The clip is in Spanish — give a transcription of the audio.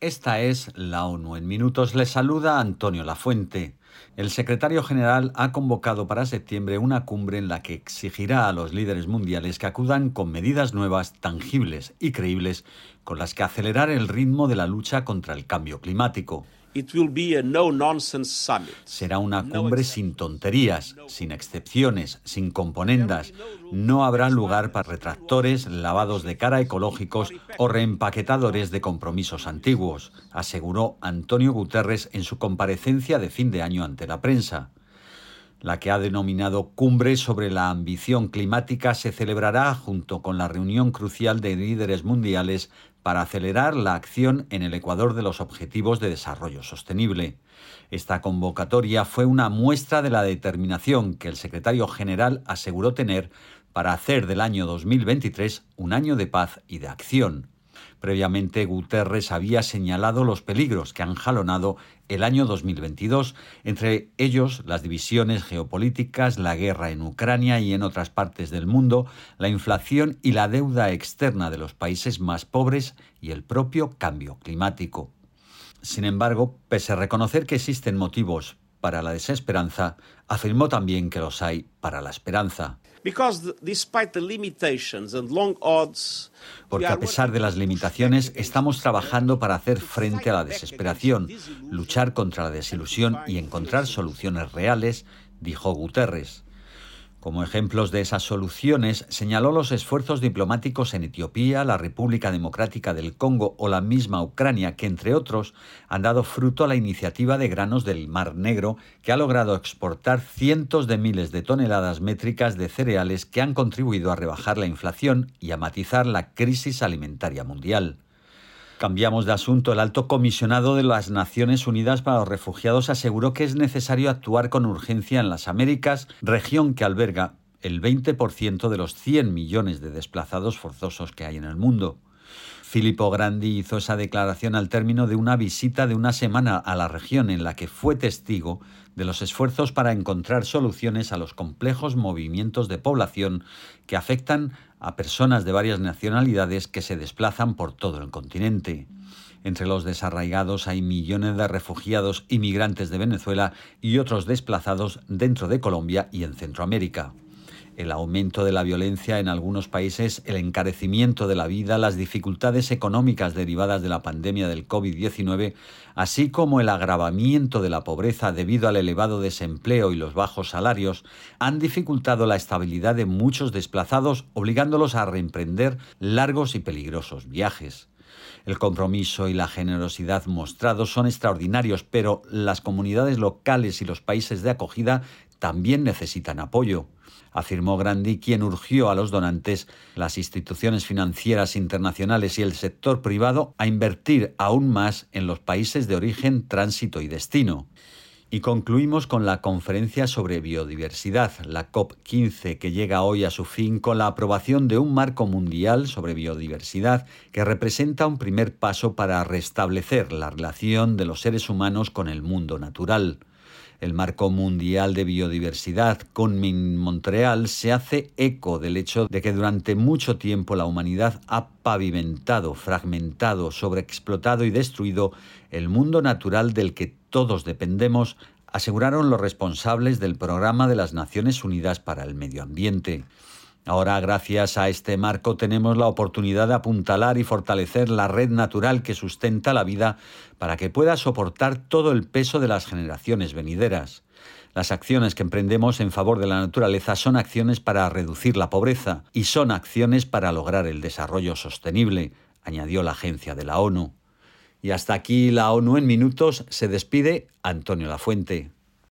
Esta es la ONU en minutos. Les saluda Antonio Lafuente. El secretario general ha convocado para septiembre una cumbre en la que exigirá a los líderes mundiales que acudan con medidas nuevas, tangibles y creíbles con las que acelerar el ritmo de la lucha contra el cambio climático. Será una cumbre sin tonterías, sin excepciones, sin componendas. No habrá lugar para retractores, lavados de cara ecológicos o reempaquetadores de compromisos antiguos, aseguró Antonio Guterres en su comparecencia de fin de año ante la prensa. La que ha denominado Cumbre sobre la Ambición Climática se celebrará junto con la reunión crucial de líderes mundiales para acelerar la acción en el Ecuador de los Objetivos de Desarrollo Sostenible. Esta convocatoria fue una muestra de la determinación que el secretario general aseguró tener para hacer del año 2023 un año de paz y de acción. Previamente, Guterres había señalado los peligros que han jalonado el año 2022, entre ellos las divisiones geopolíticas, la guerra en Ucrania y en otras partes del mundo, la inflación y la deuda externa de los países más pobres y el propio cambio climático. Sin embargo, pese a reconocer que existen motivos para la desesperanza, afirmó también que los hay para la esperanza. Porque a pesar de las limitaciones, estamos trabajando para hacer frente a la desesperación, luchar contra la desilusión y encontrar soluciones reales, dijo Guterres. Como ejemplos de esas soluciones, señaló los esfuerzos diplomáticos en Etiopía, la República Democrática del Congo o la misma Ucrania, que entre otros han dado fruto a la iniciativa de granos del Mar Negro, que ha logrado exportar cientos de miles de toneladas métricas de cereales que han contribuido a rebajar la inflación y a matizar la crisis alimentaria mundial. Cambiamos de asunto. El alto comisionado de las Naciones Unidas para los Refugiados aseguró que es necesario actuar con urgencia en las Américas, región que alberga el 20% de los 100 millones de desplazados forzosos que hay en el mundo. Filippo Grandi hizo esa declaración al término de una visita de una semana a la región en la que fue testigo de los esfuerzos para encontrar soluciones a los complejos movimientos de población que afectan a personas de varias nacionalidades que se desplazan por todo el continente. Entre los desarraigados hay millones de refugiados inmigrantes de Venezuela y otros desplazados dentro de Colombia y en Centroamérica el aumento de la violencia en algunos países, el encarecimiento de la vida, las dificultades económicas derivadas de la pandemia del COVID-19, así como el agravamiento de la pobreza debido al elevado desempleo y los bajos salarios, han dificultado la estabilidad de muchos desplazados, obligándolos a reemprender largos y peligrosos viajes. El compromiso y la generosidad mostrados son extraordinarios, pero las comunidades locales y los países de acogida también necesitan apoyo afirmó Grandi, quien urgió a los donantes, las instituciones financieras internacionales y el sector privado a invertir aún más en los países de origen, tránsito y destino. Y concluimos con la conferencia sobre biodiversidad, la COP15, que llega hoy a su fin con la aprobación de un marco mundial sobre biodiversidad que representa un primer paso para restablecer la relación de los seres humanos con el mundo natural el Marco Mundial de Biodiversidad con Montreal se hace eco del hecho de que durante mucho tiempo la humanidad ha pavimentado, fragmentado, sobreexplotado y destruido el mundo natural del que todos dependemos, aseguraron los responsables del Programa de las Naciones Unidas para el Medio Ambiente. Ahora, gracias a este marco, tenemos la oportunidad de apuntalar y fortalecer la red natural que sustenta la vida para que pueda soportar todo el peso de las generaciones venideras. Las acciones que emprendemos en favor de la naturaleza son acciones para reducir la pobreza y son acciones para lograr el desarrollo sostenible, añadió la agencia de la ONU. Y hasta aquí la ONU en minutos se despide Antonio Lafuente.